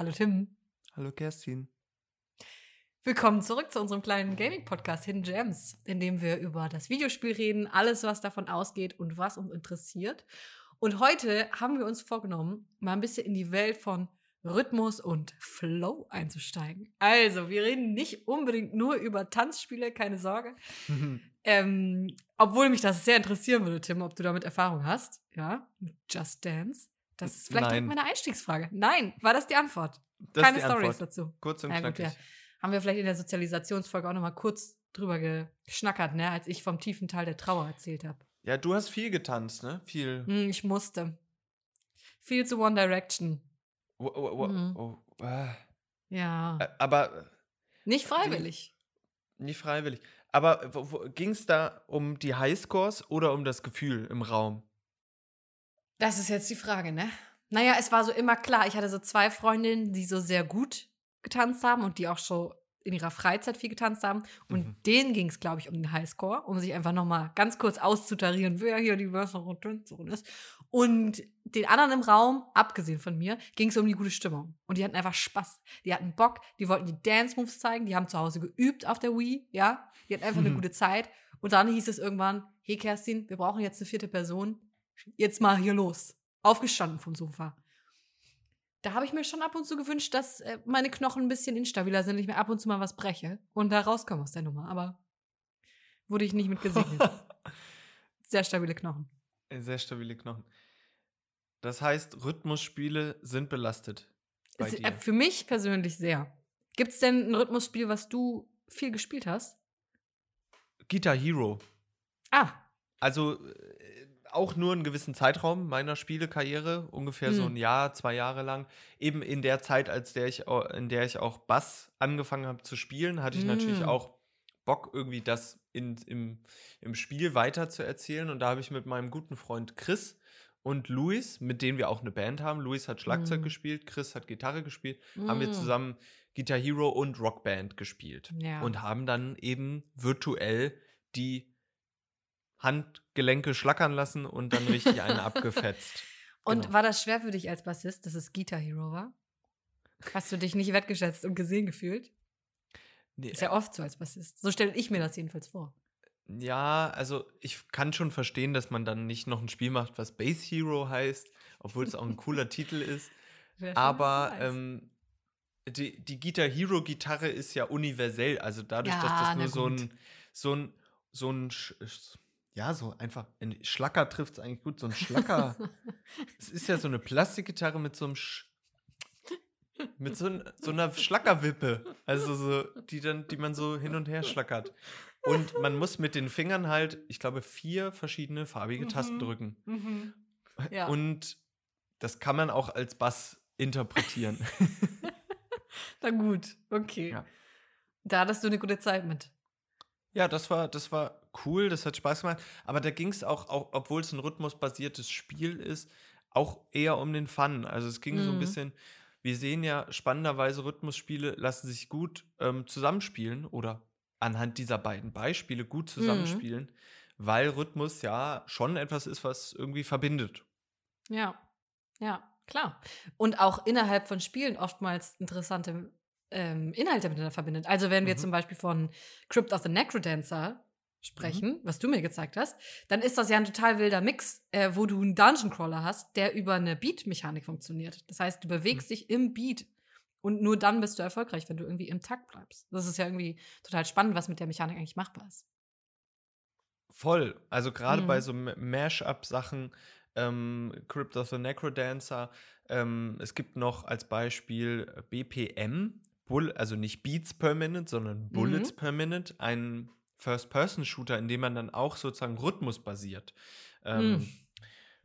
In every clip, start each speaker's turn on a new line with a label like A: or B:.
A: Hallo Tim.
B: Hallo Kerstin.
A: Willkommen zurück zu unserem kleinen Gaming-Podcast Hidden Gems, in dem wir über das Videospiel reden, alles, was davon ausgeht und was uns interessiert. Und heute haben wir uns vorgenommen, mal ein bisschen in die Welt von Rhythmus und Flow einzusteigen. Also, wir reden nicht unbedingt nur über Tanzspiele, keine Sorge. ähm, obwohl mich das sehr interessieren würde, Tim, ob du damit Erfahrung hast. Ja, mit Just Dance. Das ist vielleicht
B: Nein.
A: meine Einstiegsfrage. Nein, war das die Antwort?
B: Das
A: keine
B: die
A: Stories dazu.
B: Kurz und
A: Ja, gut,
B: knackig.
A: ja. Haben wir vielleicht in der Sozialisationsfolge auch noch mal kurz drüber geschnackert, ne, als ich vom tiefen Teil der Trauer erzählt habe.
B: Ja, du hast viel getanzt, ne? Viel.
A: Hm, ich musste. Viel zu One Direction.
B: Oh, oh, oh,
A: Mhm.
B: oh, ah.
A: Ja.
B: Äh, Aber
A: Nicht freiwillig.
B: nicht freiwillig. Aber ging es da um die Highscores oder um das Gefühl im Raum?
A: Das ist jetzt die Frage, ne? Naja, es war so immer klar. Ich hatte so zwei Freundinnen, die so sehr gut getanzt haben und die auch schon in ihrer Freizeit viel getanzt haben. Und
B: Mhm.
A: denen ging es, glaube ich, um den Highscore, um sich einfach noch mal ganz kurz auszutarieren, wer hier die bessere Tänzerin ist. Und den anderen im Raum, abgesehen von mir, ging es um die gute Stimmung. Und die hatten einfach Spaß. Die hatten Bock, die wollten die Dance-Moves zeigen, die haben zu Hause geübt auf der Wii, ja. Die hatten einfach eine
B: Mhm.
A: gute Zeit. Und dann hieß es irgendwann, hey Kerstin, wir brauchen jetzt eine vierte Person. Jetzt mal hier los. Aufgestanden vom Sofa. Da habe ich mir schon ab und zu gewünscht, dass äh, meine Knochen ein bisschen instabiler sind, ich mir ab und zu mal was breche und da rauskomme aus der Nummer. Aber wurde ich nicht mit gesegnet. Sehr stabile Knochen.
B: Sehr stabile Knochen. Das heißt, Rhythmusspiele sind belastet. Bei
A: Es-
B: dir.
A: äh, Für mich persönlich sehr. Gibt es denn ein Rhythmusspiel, was du viel gespielt hast?
B: Guitar Hero.
A: Ah,
B: Also äh, auch nur einen gewissen Zeitraum meiner Spielekarriere, ungefähr so
A: Hm.
B: ein Jahr, zwei Jahre lang. Eben in der Zeit, als der ich, in der ich auch Bass angefangen habe zu spielen, hatte ich natürlich
A: Hm.
B: auch Bock, irgendwie das in, im, im Spiel weiter zu erzählen. Und da habe ich mit meinem guten Freund Chris und Luis, mit denen wir auch eine Band haben. Luis hat Schlagzeug
A: Hm.
B: gespielt, Chris hat Gitarre gespielt, haben wir
A: Mm.
B: zusammen Guitar Hero und Rockband gespielt
A: Ja.
B: und haben dann eben virtuell die Handgelenke schlackern lassen und dann richtig eine abgefetzt.
A: Und
B: Genau.
A: war das schwer für dich als Bassist, dass es Guitar Hero war? Hast du dich nicht wertgeschätzt und gesehen gefühlt?
B: Nee,
A: Ist ja oft so als Bassist. So stelle ich mir das jedenfalls vor.
B: ja, also ich kann schon verstehen, dass man dann nicht noch ein Spiel macht, was Base Hero heißt, obwohl es auch ein cooler Titel ist.
A: Wer schon
B: Aber ähm, die, die Guitar Hero Gitarre ist ja universell. Also dadurch, dass
A: Ja,
B: das
A: na
B: nur so ein, so ein, so ein, ja, so einfach, ein Schlacker trifft es eigentlich gut, so ein Schlacker. es ist ja so eine Plastikgitarre mit so einem Sch mit so, so einer Schlackerwippe, also so, die dann, die man so hin und her schlackert. Und man muss mit den Fingern halt, ich glaube, vier verschiedene farbige Tasten
A: Mhm.
B: drücken.
A: Mhm. Ja.
B: Und das kann man auch als Bass interpretieren.
A: Na gut, okay.
B: Ja.
A: Da hattest du eine gute Zeit mit.
B: Ja, das war, das war cool, das hat Spaß gemacht. Aber da ging es auch, auch obwohl es ein rhythmusbasiertes Spiel ist, auch eher um den Fun. Also es ging so ein
A: Mhm.
B: bisschen, wir sehen ja spannenderweise, Rhythmusspiele lassen sich gut ähm, zusammenspielen oder anhand dieser beiden Beispiele gut
A: Mhm.
B: zusammenspielen, weil Rhythmus ja schon etwas ist, was irgendwie verbindet.
A: Ja, ja, klar. Und auch innerhalb von Spielen oftmals interessante ähm, Inhalte miteinander verbindet. Also wenn wir
B: Mhm.
A: zum Beispiel von Crypt of the Necrodancer sprechen, was du mir gezeigt hast, dann ist das ja ein total wilder Mix, äh, wo du einen Dungeon Crawler hast, der über eine Beat-Mechanik funktioniert. Das heißt, du bewegst dich im Beat und nur dann bist du erfolgreich, wenn du irgendwie im Takt bleibst. Das ist ja irgendwie total spannend, was mit der Mechanik eigentlich machbar ist.
B: Voll. Also gerade bei
A: Mhm.
B: so Ma- Mash-up-Sachen, ähm, Crypt of the Necrodancer, ähm, es gibt noch als Beispiel BPM, Bull, also nicht Beats per Minute, sondern Bullets
A: Mhm.
B: per Minute, ein First-Person-Shooter, in dem man dann auch sozusagen rhythmusbasiert ähm,
A: Mhm.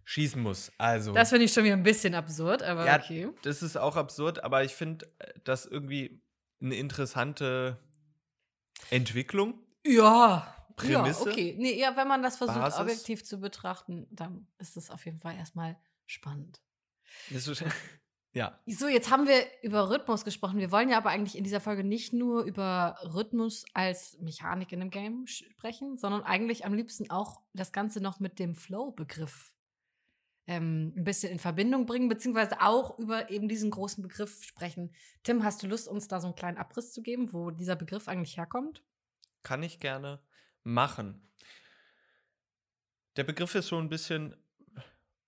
B: schießen muss. Also
A: Das finde ich schon wieder ein bisschen absurd, aber
B: Ja,
A: okay.
B: das ist auch absurd, aber ich finde äh, das irgendwie eine interessante Entwicklung.
A: Ja,
B: Prämisse?
A: Ja, okay. Nee, ja, wenn man das versucht,
B: Basis?
A: objektiv zu betrachten, dann ist das auf jeden Fall erstmal spannend.
B: Ja.
A: So, jetzt haben wir über Rhythmus gesprochen. Wir wollen ja aber eigentlich in dieser Folge nicht nur über Rhythmus als Mechanik in einem Game sprechen, sondern eigentlich am liebsten auch das Ganze noch mit dem Flow-Begriff ähm, ein bisschen in Verbindung bringen, beziehungsweise auch über eben diesen großen Begriff sprechen. Tim, hast du Lust, uns da so einen kleinen Abriss zu geben, wo dieser Begriff eigentlich herkommt?
B: Kann ich gerne machen. Der Begriff ist schon ein bisschen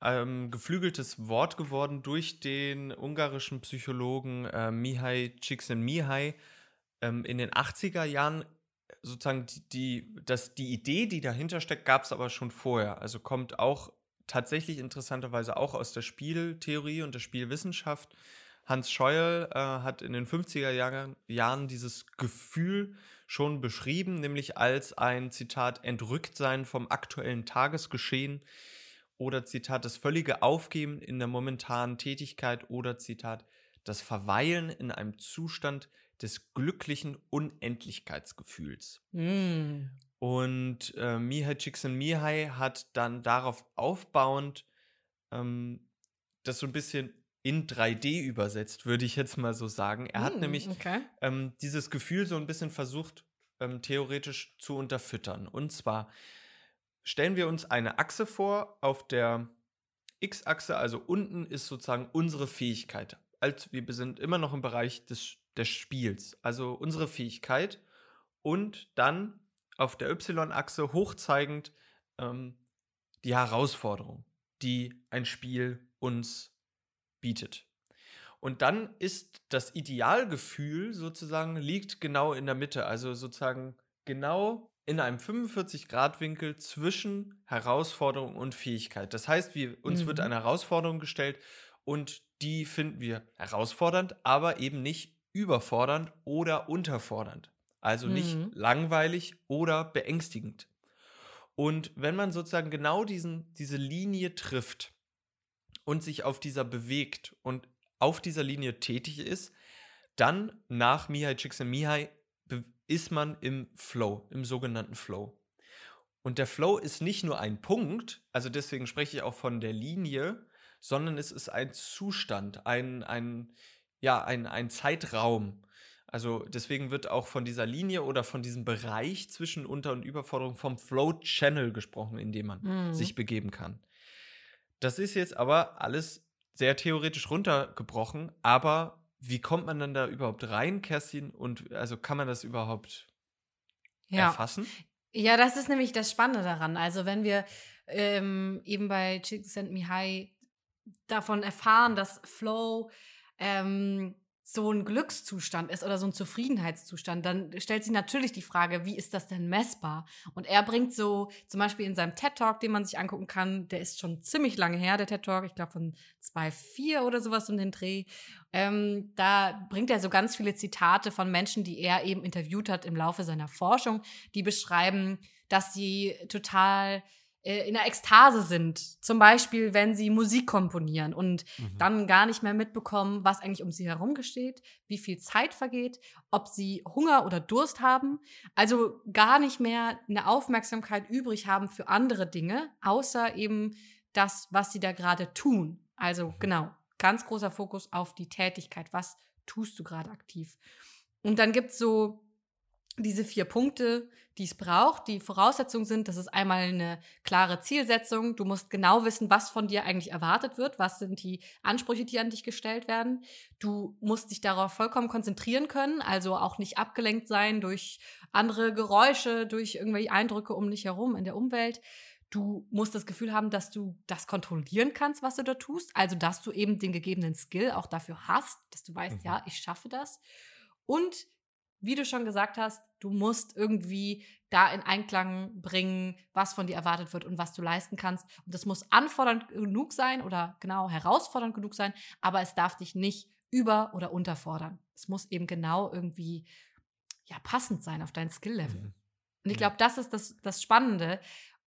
B: ähm, geflügeltes Wort geworden durch den ungarischen Psychologen äh, Mihai Csikszentmihalyi ähm, in den 80er Jahren. Sozusagen die, die, das, die Idee, die dahinter steckt, gab es aber schon vorher. Also kommt auch tatsächlich interessanterweise auch aus der Spieltheorie und der Spielwissenschaft. Hans Scheuer äh, hat in den 50er Jahren, Jahren dieses Gefühl schon beschrieben, nämlich als ein Zitat Entrücktsein vom aktuellen Tagesgeschehen oder Zitat das völlige Aufgeben in der momentanen Tätigkeit oder Zitat das Verweilen in einem Zustand des glücklichen Unendlichkeitsgefühls.
A: Mm.
B: Und äh, Mihai Csikszentmihalyi hat dann darauf aufbauend ähm, das so ein bisschen in 3D übersetzt, würde ich jetzt mal so sagen. Er hat
A: Mm,
B: nämlich
A: okay.
B: ähm, dieses Gefühl so ein bisschen versucht, ähm, theoretisch zu unterfüttern. Und zwar stellen wir uns eine Achse vor, auf der X-Achse, also unten ist sozusagen unsere Fähigkeit. Als wir sind immer noch im Bereich des, des Spiels, also unsere Fähigkeit. Und dann auf der Y-Achse hochzeigend ähm, die Herausforderung, die ein Spiel uns bietet. Und dann ist das Idealgefühl sozusagen liegt genau in der Mitte, also sozusagen genau in einem 45-Grad-Winkel zwischen Herausforderung und Fähigkeit. Das heißt, wir, uns wird
A: Mhm.
B: eine Herausforderung gestellt und die finden wir herausfordernd, aber eben nicht überfordernd oder unterfordernd. Also nicht
A: Mhm.
B: langweilig oder beängstigend. Und wenn man sozusagen genau diesen, diese Linie trifft und sich auf dieser bewegt und auf dieser Linie tätig ist, dann nach Mihai Csikszentmihalyi ist man im Flow, im sogenannten Flow. Und der Flow ist nicht nur ein Punkt, also deswegen spreche ich auch von der Linie, sondern es ist ein Zustand, ein, ein, ja, ein, ein Zeitraum. Also deswegen wird auch von dieser Linie oder von diesem Bereich zwischen Unter- und Überforderung vom Flow Channel gesprochen, in dem man
A: Mhm.
B: sich begeben kann. Das ist jetzt aber alles sehr theoretisch runtergebrochen, aber wie kommt man dann da überhaupt rein, Kerstin? Und also kann man das überhaupt
A: Ja.
B: erfassen?
A: Ja, das ist nämlich das Spannende daran. Also, wenn wir ähm, eben bei Csikszentmihalyi davon erfahren, dass Flow ähm, so ein Glückszustand ist oder so ein Zufriedenheitszustand, dann stellt sich natürlich die Frage, wie ist das denn messbar? Und er bringt so, zum Beispiel in seinem TED-Talk, den man sich angucken kann, der ist schon ziemlich lange her, der TED-Talk, ich glaube von 2,4 oder sowas um den Dreh. Ähm, da bringt er so ganz viele Zitate von Menschen, die er eben interviewt hat im Laufe seiner Forschung, die beschreiben, dass sie total in der Ekstase sind. Zum Beispiel, wenn sie Musik komponieren und
B: Mhm.
A: dann gar nicht mehr mitbekommen, was eigentlich um sie herum geschieht, wie viel Zeit vergeht, ob sie Hunger oder Durst haben. Also gar nicht mehr eine Aufmerksamkeit übrig haben für andere Dinge, außer eben das, was sie da gerade tun. Also genau, ganz großer Fokus auf die Tätigkeit. Was tust du gerade aktiv? Und dann gibt es so diese vier Punkte, die es braucht. Die Voraussetzungen sind, das ist einmal eine klare Zielsetzung. Du musst genau wissen, was von dir eigentlich erwartet wird. Was sind die Ansprüche, die an dich gestellt werden. Du musst dich darauf vollkommen konzentrieren können, also auch nicht abgelenkt sein durch andere Geräusche, durch irgendwelche Eindrücke um dich herum in der Umwelt. Du musst das Gefühl haben, dass du das kontrollieren kannst, was du da tust. Also, dass du eben den gegebenen Skill auch dafür hast, dass du weißt,
B: Mhm.
A: ja, ich schaffe das. Und wie du schon gesagt hast, du musst irgendwie da in Einklang bringen, was von dir erwartet wird und was du leisten kannst. Und das muss anfordernd genug sein oder genau herausfordernd genug sein, aber es darf dich nicht über- oder unterfordern. Es muss eben genau irgendwie ja, passend sein auf dein Skill-Level.
B: Mhm.
A: Und ich
B: Ja.
A: glaube, das ist das, das Spannende,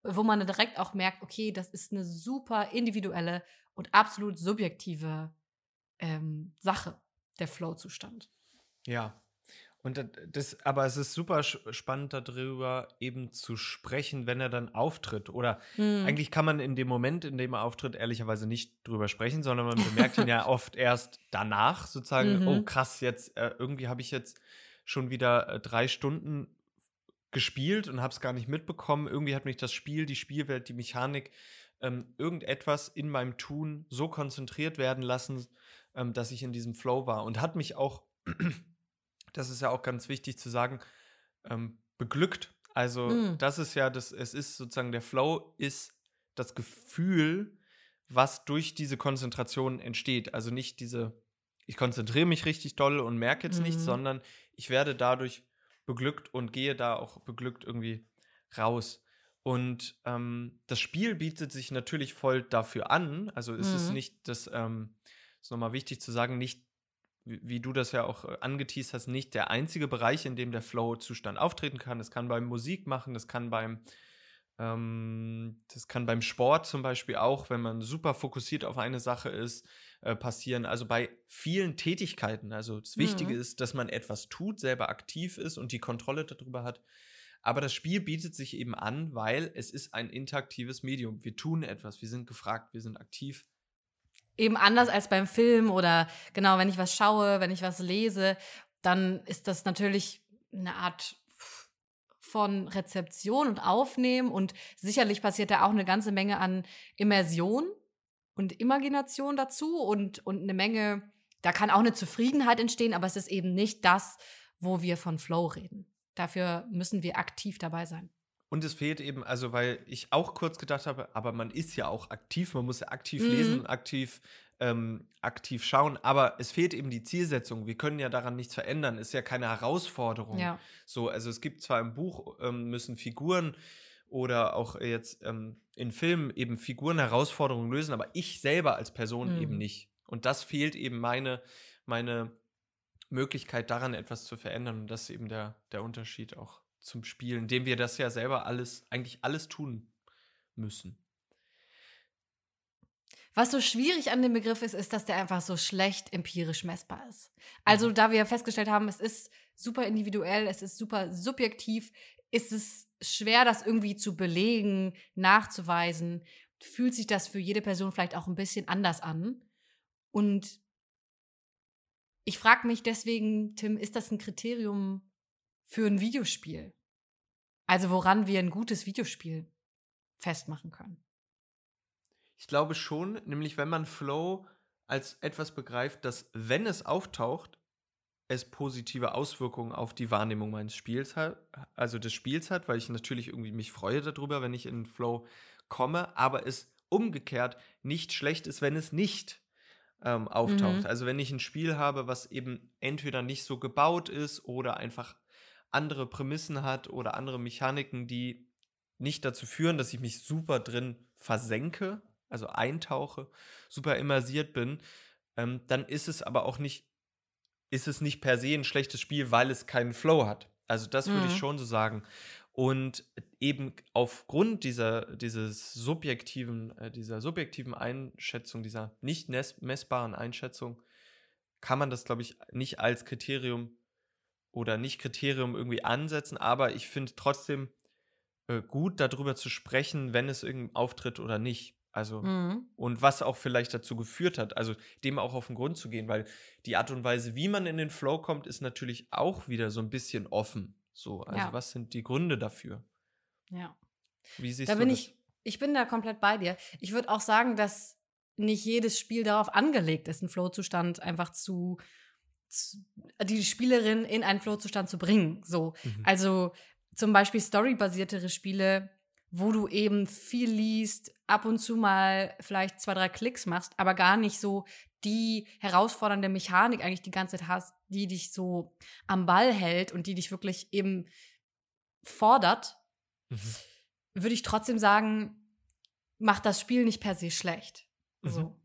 A: wo man dann direkt auch merkt, okay, das ist eine super individuelle und absolut subjektive ähm, Sache, der Flow-Zustand.
B: Ja. Und das- aber es ist super spannend darüber eben zu sprechen, wenn er dann auftritt. Oder
A: Hm.
B: eigentlich kann man in dem Moment, in dem er auftritt, ehrlicherweise nicht drüber sprechen, sondern man bemerkt ihn ja oft erst danach, sozusagen,
A: Mhm.
B: oh krass, jetzt äh, irgendwie habe ich jetzt schon wieder äh, drei Stunden gespielt und habe es gar nicht mitbekommen. Irgendwie hat mich das Spiel, die Spielwelt, die Mechanik ähm, irgendetwas in meinem Tun so konzentriert werden lassen, ähm, dass ich in diesem Flow war. Und hat mich auch, das ist ja auch ganz wichtig zu sagen, ähm, beglückt. Also,
A: Mm.
B: das ist ja, das, es ist sozusagen, der Flow ist das Gefühl, was durch diese Konzentration entsteht. Also nicht diese, ich konzentriere mich richtig doll und merke jetzt nichts,
A: Mhm.
B: sondern ich werde dadurch beglückt und gehe da auch beglückt irgendwie raus. Und ähm, das Spiel bietet sich natürlich voll dafür an. Also es ist
A: Mhm.
B: nicht das, ähm, ist nochmal wichtig zu sagen, nicht, wie, du das ja auch äh, angeteased hast, nicht der einzige Bereich, in dem der Flow-Zustand auftreten kann. Das kann beim Musik machen, das kann beim ähm, das kann beim Sport zum Beispiel auch, wenn man super fokussiert auf eine Sache ist, äh, passieren. Also bei vielen Tätigkeiten. Also das Wichtige
A: Mhm.
B: ist, dass man etwas tut, selber aktiv ist und die Kontrolle darüber hat. Aber das Spiel bietet sich eben an, weil es ist ein interaktives Medium. Wir tun etwas, wir sind gefragt, wir sind aktiv.
A: Eben anders als beim Film oder genau, wenn ich was schaue, wenn ich was lese, dann ist das natürlich eine Art von Rezeption und Aufnehmen und sicherlich passiert da auch eine ganze Menge an Immersion und Imagination dazu und, und eine Menge, da kann auch eine Zufriedenheit entstehen, aber es ist eben nicht das, wo wir von Flow reden. Dafür müssen wir aktiv dabei sein.
B: Und es fehlt eben, also weil ich auch kurz gedacht habe, aber man ist ja auch aktiv, man muss ja aktiv
A: Mhm.
B: lesen, aktiv, ähm, aktiv schauen, aber es fehlt eben die Zielsetzung. Wir können ja daran nichts verändern, ist ja keine Herausforderung.
A: Ja.
B: So, also es gibt zwar im Buch, ähm, müssen Figuren oder auch jetzt ähm, in Filmen eben Figuren Herausforderungen lösen, aber ich selber als Person
A: Mhm.
B: eben nicht. Und das fehlt eben meine, meine Möglichkeit daran etwas zu verändern. Und das ist eben der, der Unterschied auch zum Spielen, indem wir das ja selber alles, eigentlich alles tun müssen.
A: Was so schwierig an dem Begriff ist, ist, dass der einfach so schlecht empirisch messbar ist. Also, da wir festgestellt haben, es ist super individuell, es ist super subjektiv, ist es schwer, das irgendwie zu belegen, nachzuweisen. Fühlt sich das für jede Person vielleicht auch ein bisschen anders an? Und ich frage mich deswegen, Tim, ist das ein Kriterium für ein Videospiel? Also, woran wir ein gutes Videospiel festmachen können?
B: Ich glaube schon, nämlich wenn man Flow als etwas begreift, dass wenn es auftaucht, es positive Auswirkungen auf die Wahrnehmung meines Spiels hat, also des Spiels hat, weil ich natürlich irgendwie mich freue darüber, wenn ich in Flow komme, aber es umgekehrt nicht schlecht ist, wenn es nicht ähm, auftaucht.
A: Mhm.
B: Also wenn ich ein Spiel habe, was eben entweder nicht so gebaut ist oder einfach andere Prämissen hat oder andere Mechaniken, die nicht dazu führen, dass ich mich super drin versenke, also eintauche, super immersiert bin, ähm, dann ist es aber auch nicht, ist es nicht per se ein schlechtes Spiel, weil es keinen Flow hat. Also das würde ich
A: Mhm.
B: schon so sagen. Und eben aufgrund dieser, dieses subjektiven, äh, dieser subjektiven Einschätzung, dieser nicht messbaren Einschätzung, kann man das, glaube ich, nicht als Kriterium oder nicht Kriterium irgendwie ansetzen, aber ich finde trotzdem äh, gut, darüber zu sprechen, wenn es irgendwie auftritt oder nicht. Also,
A: Mhm.
B: und was auch vielleicht dazu geführt hat, also dem auch auf den Grund zu gehen, weil die Art und Weise, wie man in den Flow kommt, ist natürlich auch wieder so ein bisschen offen. So, also
A: Ja.
B: was sind die Gründe dafür?
A: Ja.
B: Wie siehst
A: Da
B: du
A: bin
B: das?
A: ich, ich bin da komplett bei dir. Ich würde auch sagen, dass nicht jedes Spiel darauf angelegt ist, einen Flow-Zustand einfach zu die Spielerin in einen Flow-Zustand zu bringen. So.
B: Mhm.
A: Also zum Beispiel storybasiertere Spiele, wo du eben viel liest, ab und zu mal vielleicht zwei, drei Klicks machst, aber gar nicht so die herausfordernde Mechanik eigentlich die ganze Zeit hast, die dich so am Ball hält und die dich wirklich eben fordert,
B: Mhm.
A: würde ich trotzdem sagen, macht das Spiel nicht per se schlecht.
B: Mhm.
A: So.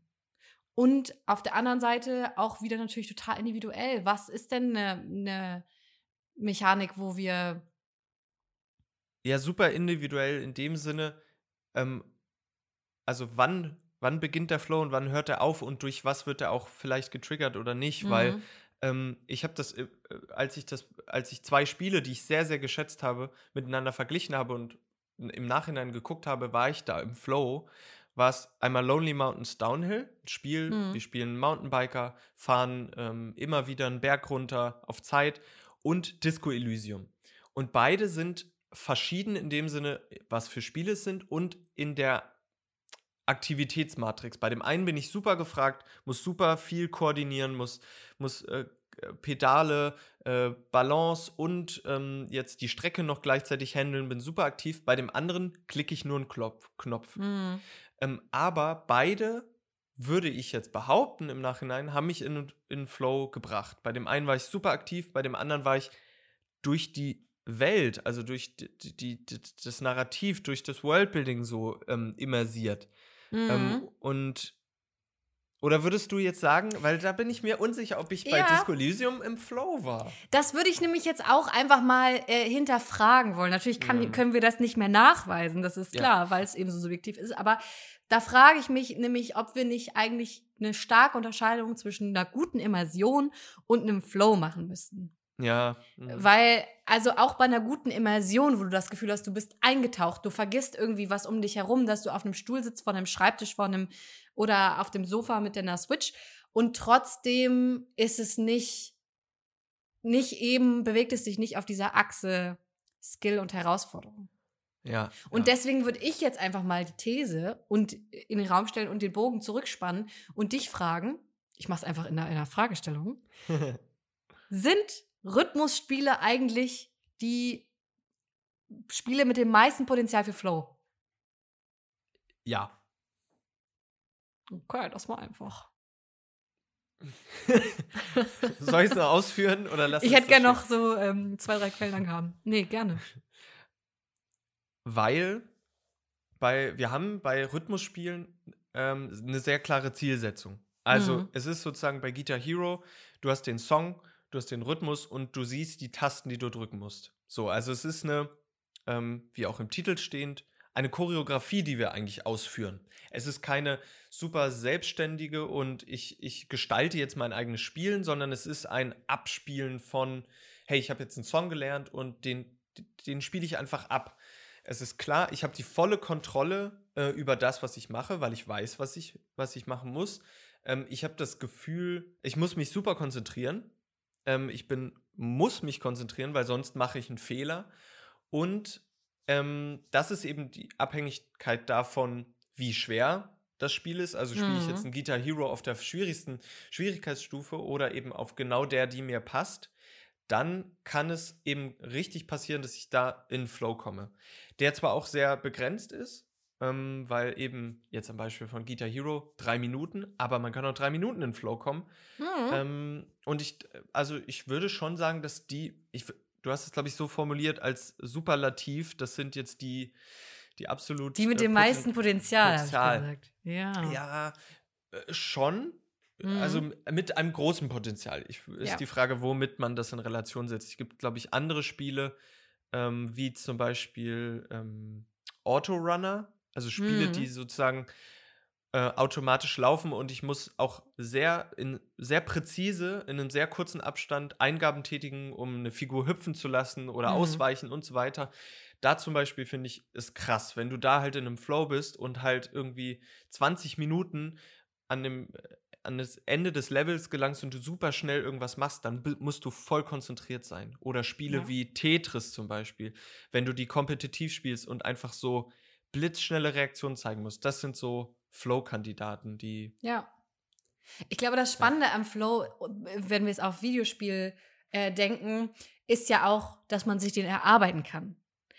A: Und auf der anderen Seite auch wieder natürlich total individuell. Was ist denn eine, eine Mechanik, wo wir
B: Ja, super individuell in dem Sinne, ähm, also wann, wann beginnt der Flow und wann hört er auf und durch was wird er auch vielleicht getriggert oder nicht, weil
A: Mhm.
B: ähm, ich habe das, äh, als ich das, als ich zwei Spiele, die ich sehr, sehr geschätzt habe, miteinander verglichen habe und im Nachhinein geguckt habe, war ich da im Flow, war es einmal Lonely Mountains Downhill, ein Spiel,
A: Mhm.
B: wir spielen Mountainbiker, fahren ähm, immer wieder einen Berg runter auf Zeit und Disco Elysium. Und beide sind verschieden in dem Sinne, was für Spiele es sind und in der Aktivitätsmatrix. Bei dem einen bin ich super gefragt, muss super viel koordinieren, muss, muss äh, Pedale, äh, Balance und ähm, jetzt die Strecke noch gleichzeitig handeln, bin super aktiv. Bei dem anderen klicke ich nur einen Klopf, Knopf.
A: Mhm.
B: Ähm, aber beide, würde ich jetzt behaupten im Nachhinein, haben mich in, in Flow gebracht. Bei dem einen war ich super aktiv, bei dem anderen war ich durch die Welt, also durch die, die, die das Narrativ, durch das Worldbuilding so ähm, immersiert.
A: Mhm.
B: Ähm, und oder würdest du jetzt sagen, weil da bin ich mir unsicher, ob ich bei
A: Ja.
B: Disco Elysium im Flow war.
A: Das würde ich nämlich jetzt auch einfach mal äh, hinterfragen wollen. Natürlich kann,
B: Ja.
A: können wir das nicht mehr nachweisen, das ist
B: Ja.
A: klar, weil es eben so subjektiv ist. Aber da frage ich mich nämlich, ob wir nicht eigentlich eine starke Unterscheidung zwischen einer guten Immersion und einem Flow machen müssten.
B: Ja. mhm.
A: Weil, also auch bei einer guten Immersion, wo du das Gefühl hast, du bist eingetaucht, du vergisst irgendwie was um dich herum, dass du auf einem Stuhl sitzt, vor einem Schreibtisch, vor einem oder auf dem Sofa mit deiner Switch und trotzdem ist es nicht, nicht eben, bewegt es sich nicht auf dieser Achse Skill und Herausforderung.
B: Ja.
A: Und
B: ja.
A: deswegen würde ich jetzt einfach mal die These und in den Raum stellen und den Bogen zurückspannen und dich fragen, ich mache es einfach in einer, in einer Fragestellung, sind Rhythmusspiele eigentlich die Spiele mit dem meisten Potenzial für Flow?
B: ja.
A: Okay, das war einfach.
B: Soll ich es noch ausführen oder lass
A: Ich hätte gerne noch so ähm, zwei, drei Quellen lang haben. Nee, gerne.
B: Weil bei, wir haben bei Rhythmusspielen ähm, eine sehr klare Zielsetzung. Also
A: Mhm.
B: es ist sozusagen bei Guitar Hero, du hast den Song, du hast den Rhythmus und du siehst die Tasten, die du drücken musst. So, also es ist eine, ähm, wie auch im Titel stehend, eine Choreografie, die wir eigentlich ausführen. Es ist keine super selbstständige und ich, ich gestalte jetzt mein eigenes Spielen, sondern es ist ein Abspielen von, hey, ich habe jetzt einen Song gelernt und den, den spiele ich einfach ab. Es ist klar, ich habe die volle Kontrolle äh, über das, was ich mache, weil ich weiß, was ich, was ich machen muss. Ähm, ich habe das Gefühl, ich muss mich super konzentrieren. Ähm, ich bin, muss mich konzentrieren, weil sonst mache ich einen Fehler. Und ähm, das ist eben die Abhängigkeit davon, wie schwer das Spiel ist. Also spiele ich
A: Mhm.
B: jetzt ein Guitar Hero auf der schwierigsten Schwierigkeitsstufe oder eben auf genau der, die mir passt, dann kann es eben richtig passieren, dass ich da in Flow komme. Der zwar auch sehr begrenzt ist, ähm, weil eben jetzt am Beispiel von Guitar Hero drei Minuten, aber man kann auch drei Minuten in Flow kommen.
A: Mhm.
B: Ähm, und ich, also ich würde schon sagen, dass die, ich, du hast es, glaube ich, so formuliert als Superlativ, das sind jetzt die, die absolut.
A: die mit
B: äh,
A: dem
B: poten-
A: meisten Potenzial, habe ich
B: Potenzial.
A: gesagt. Ja.
B: Ja, äh, schon.
A: Mhm.
B: Also mit einem großen Potenzial. Ich, ist
A: Ja.
B: die Frage, womit man das in Relation setzt. Es gibt, glaube ich, andere Spiele, ähm, wie zum Beispiel ähm, Autorunner, also Spiele,
A: Mhm.
B: die sozusagen äh, automatisch laufen und ich muss auch sehr in sehr präzise in einem sehr kurzen Abstand Eingaben tätigen, um eine Figur hüpfen zu lassen oder
A: Mhm.
B: ausweichen und so weiter. Da zum Beispiel finde ich ist krass, wenn du da halt in einem Flow bist und halt irgendwie 20 Minuten an dem an das Ende des Levels gelangst und du super schnell irgendwas machst, dann musst du voll konzentriert sein. Oder Spiele
A: Ja.
B: wie Tetris zum Beispiel, wenn du die kompetitiv spielst und einfach so blitzschnelle Reaktionen zeigen musst. Das sind so Flow-Kandidaten, die.
A: Ja. Ich glaube, das Spannende am Flow, wenn wir es auf Videospiel äh, denken, ist ja auch, dass man sich den erarbeiten kann.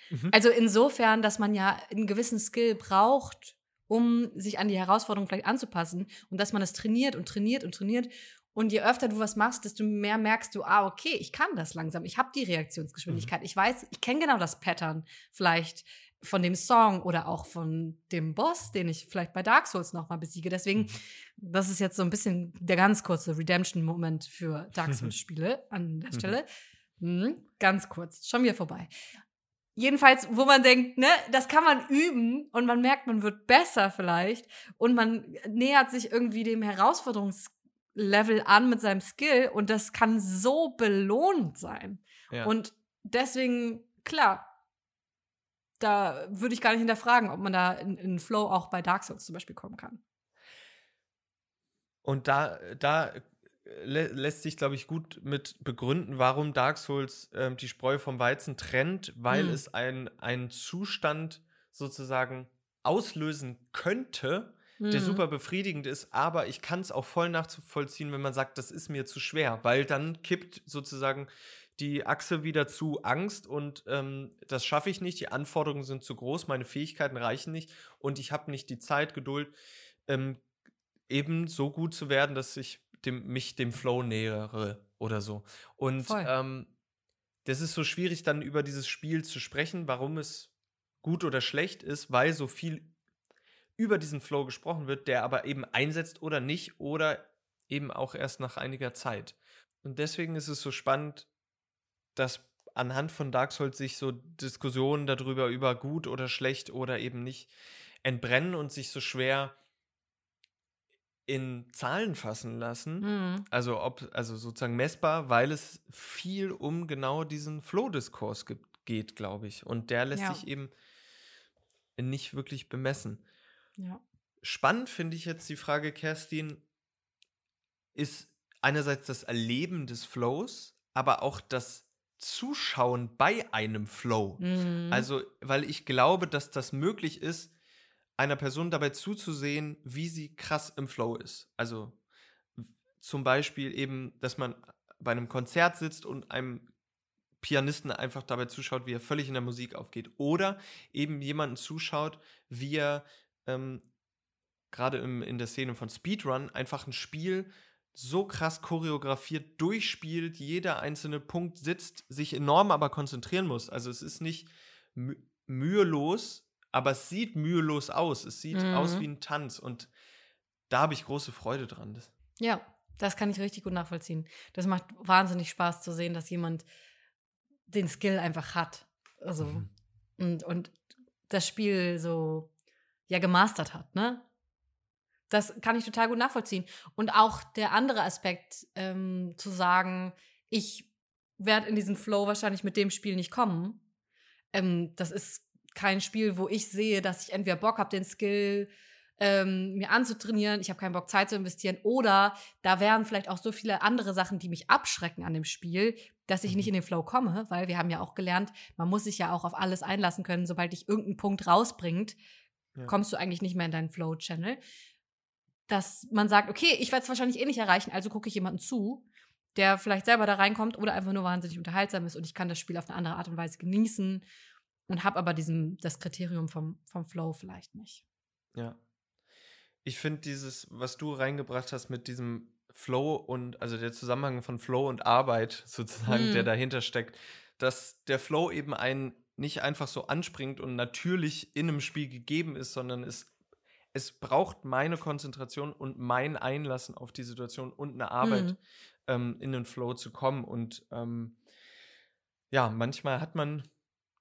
B: Mhm.
A: Also insofern, dass man ja einen gewissen Skill braucht, um sich an die Herausforderung vielleicht anzupassen und dass man das trainiert und trainiert und trainiert. Und je öfter du was machst, desto mehr merkst du, ah, okay, ich kann das langsam. Ich habe die Reaktionsgeschwindigkeit. Ich weiß, ich kenne genau das Pattern vielleicht von dem Song oder auch von dem Boss, den ich vielleicht bei Dark Souls nochmal besiege. Deswegen, das ist jetzt so ein bisschen der ganz kurze Redemption-Moment für Dark Souls-Spiele an der
B: Mhm.
A: Stelle. Mhm, ganz kurz, schon wieder vorbei. Jedenfalls, wo man denkt, ne, das kann man üben und man merkt, man wird besser vielleicht und man nähert sich irgendwie dem Herausforderungslevel an mit seinem Skill und das kann so belohnend sein.
B: Ja.
A: Und deswegen, klar, da würde ich gar nicht hinterfragen, ob man da in, in Flow auch bei Dark Souls zum Beispiel kommen kann.
B: Und da, da lä lässt sich, glaube ich, gut mit begründen, warum Dark Souls ähm, die Spreu vom Weizen trennt, weil
A: Mhm.
B: es ein- einen Zustand sozusagen auslösen könnte, der
A: Mhm.
B: super befriedigend ist, aber ich kann es auch voll nachvollziehen, wenn man sagt, das ist mir zu schwer, weil dann kippt sozusagen die Achse wieder zu Angst und ähm, das schaffe ich nicht, die Anforderungen sind zu groß, meine Fähigkeiten reichen nicht und ich habe nicht die Zeit, Geduld, ähm, eben so gut zu werden, dass ich dem, mich dem Flow nähere oder so. Und ähm, das ist so schwierig, dann über dieses Spiel zu sprechen, warum es gut oder schlecht ist, weil so viel über diesen Flow gesprochen wird, der aber eben einsetzt oder nicht oder eben auch erst nach einiger Zeit. Und deswegen ist es so spannend, dass anhand von Dark Souls sich so Diskussionen darüber über gut oder schlecht oder eben nicht entbrennen und sich so schwer in Zahlen fassen lassen.
A: Mhm.
B: Also ob, also sozusagen messbar, weil es viel um genau diesen Flow-Diskurs geht, glaube ich. Und der lässt
A: Ja.
B: sich eben nicht wirklich bemessen.
A: Ja.
B: Spannend finde ich jetzt die Frage, Kerstin, ist einerseits das Erleben des Flows, aber auch das Zuschauen bei einem Flow.
A: Mhm.
B: Also, weil ich glaube, dass das möglich ist, einer Person dabei zuzusehen, wie sie krass im Flow ist. Also zum Beispiel eben, dass man bei einem Konzert sitzt und einem Pianisten einfach dabei zuschaut, wie er völlig in der Musik aufgeht. Oder eben jemanden zuschaut, wie er ähm, gerade in der Szene von Speedrun einfach ein Spiel so krass choreografiert durchspielt, jeder einzelne Punkt sitzt, sich enorm aber konzentrieren muss. Also es ist nicht mü mühelos, aber es sieht mühelos aus. Es sieht
A: Mhm.
B: aus wie ein Tanz und da habe ich große Freude dran. Das,
A: Ja, das kann ich richtig gut nachvollziehen. Das macht wahnsinnig Spaß zu sehen, dass jemand den Skill einfach hat. Also,
B: Mhm.
A: und, und das Spiel so, ja, gemastert hat, ne? Das kann ich total gut nachvollziehen. Und auch der andere Aspekt, ähm, zu sagen, ich werde in diesen Flow wahrscheinlich mit dem Spiel nicht kommen. Ähm, das ist kein Spiel, wo ich sehe, dass ich entweder Bock habe, den Skill ähm, mir anzutrainieren, ich habe keinen Bock, Zeit zu investieren, oder da wären vielleicht auch so viele andere Sachen, die mich abschrecken an dem Spiel, dass ich
B: Mhm.
A: nicht in den Flow komme, weil wir haben ja auch gelernt, man muss sich ja auch auf alles einlassen können, sobald dich irgendein Punkt rausbringt,
B: Ja.
A: kommst du eigentlich nicht mehr in deinen Flow-Channel. Dass man sagt, okay, ich werde es wahrscheinlich eh nicht erreichen, also gucke ich jemanden zu, der vielleicht selber da reinkommt oder einfach nur wahnsinnig unterhaltsam ist und ich kann das Spiel auf eine andere Art und Weise genießen und habe aber diesen, das Kriterium vom, vom Flow vielleicht nicht.
B: Ja. Ich finde dieses, was du reingebracht hast mit diesem Flow und, also der Zusammenhang von Flow und Arbeit sozusagen,
A: Hm.
B: der dahinter steckt, dass der Flow eben einen nicht einfach so anspringt und natürlich in einem Spiel gegeben ist, sondern es, es braucht meine Konzentration und mein Einlassen auf die Situation und eine Arbeit,
A: Mhm.
B: ähm, in den Flow zu kommen. Und ähm, ja, manchmal hat man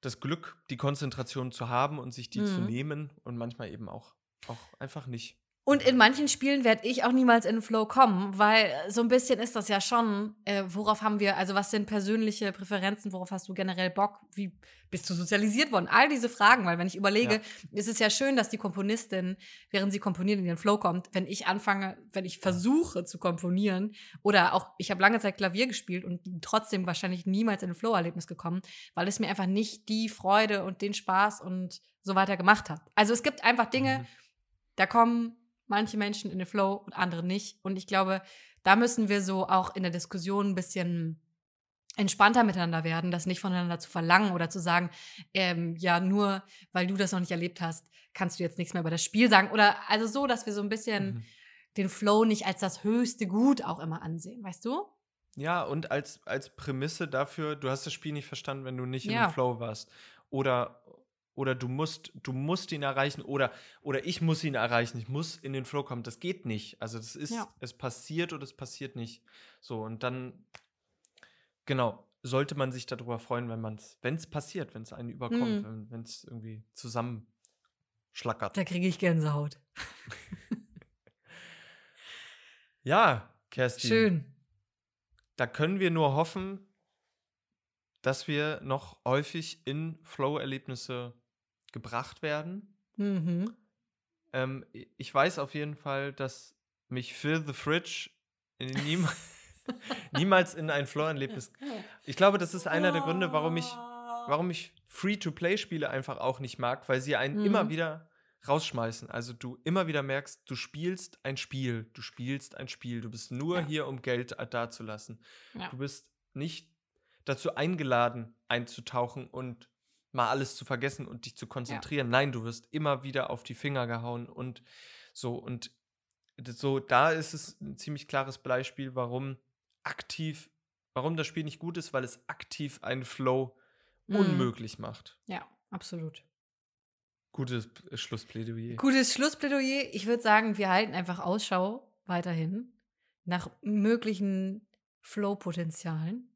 B: das Glück, die Konzentration zu haben und sich die zu
A: Mhm.
B: nehmen und manchmal eben auch, auch einfach nicht.
A: Und in manchen Spielen werde ich auch niemals in den Flow kommen, weil so ein bisschen ist das ja schon, äh, worauf haben wir, also was sind persönliche Präferenzen, worauf hast du generell Bock, wie bist du sozialisiert worden? All diese Fragen, weil wenn ich überlege,
B: Ja.
A: ist es ja schön, dass die Komponistin, während sie komponiert, in den Flow kommt, wenn ich anfange, wenn ich versuche zu komponieren oder auch, ich habe lange Zeit Klavier gespielt und trotzdem wahrscheinlich niemals in ein Flow-Erlebnis gekommen, weil es mir einfach nicht die Freude und den Spaß und so weiter gemacht hat. Also es gibt einfach Dinge,
B: Mhm.
A: da kommen manche Menschen in den Flow und andere nicht. Und ich glaube, da müssen wir so auch in der Diskussion ein bisschen entspannter miteinander werden, das nicht voneinander zu verlangen oder zu sagen, ähm, ja, nur weil du das noch nicht erlebt hast, kannst du jetzt nichts mehr über das Spiel sagen. Oder also so, dass wir so ein bisschen
B: Mhm.
A: den Flow nicht als das höchste Gut auch immer ansehen, weißt du?
B: Ja, und als, als Prämisse dafür, du hast das Spiel nicht verstanden, wenn du nicht in
A: Ja.
B: dem Flow warst. Oder, oder du musst, du musst ihn erreichen oder, oder ich muss ihn erreichen, ich muss in den Flow kommen. Das geht nicht. Also das ist,
A: Ja.
B: es passiert oder es passiert nicht. So, und dann, genau, sollte man sich darüber freuen, wenn man es, wenn es passiert, wenn es einen überkommt,
A: Mhm.
B: wenn es irgendwie zusammenschlackert.
A: Da kriege ich Gänsehaut.
B: Ja, Kerstin.
A: Schön.
B: Da können wir nur hoffen, dass wir noch häufig in Flow-Erlebnisse gebracht werden.
A: Mhm.
B: Ähm, ich weiß auf jeden Fall, dass mich Phil the Fridge niem niemals in ein Flow-Erlebnis. Ich glaube, das ist einer der Gründe, warum ich, warum ich Free-to-Play-Spiele einfach auch nicht mag, weil sie einen
A: Mhm.
B: immer wieder rausschmeißen. Also du immer wieder merkst, du spielst ein Spiel, du spielst ein Spiel, du bist nur
A: Ja.
B: hier, um Geld äh, dazulassen.
A: Ja.
B: Du bist nicht dazu eingeladen, einzutauchen und mal alles zu vergessen und dich zu konzentrieren. Nein, du wirst immer wieder auf die Finger gehauen und so. Und so, da ist es ein ziemlich klares Beispiel, warum aktiv, warum das Spiel nicht gut ist, weil es aktiv einen Flow
A: Mhm.
B: unmöglich macht.
A: Ja, absolut.
B: Gutes P- Schlussplädoyer.
A: Gutes Schlussplädoyer. Ich würde sagen, wir halten einfach Ausschau weiterhin nach möglichen Flow-Potenzialen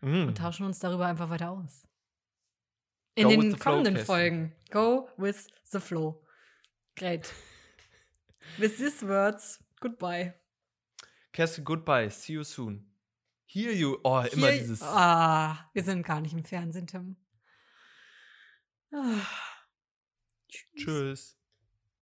B: Mm.
A: und tauschen uns darüber einfach weiter aus. In
B: Go
A: den
B: the flow,
A: kommenden
B: Kerstin.
A: Folgen. Go with the flow. Great. with these words, goodbye.
B: Kerstin, goodbye. See you soon. Hear you. Oh, immer
A: Hier-
B: dieses.
A: Ah, wir sind gar nicht im Fernsehen, Tim. Ah.
B: Tschüss.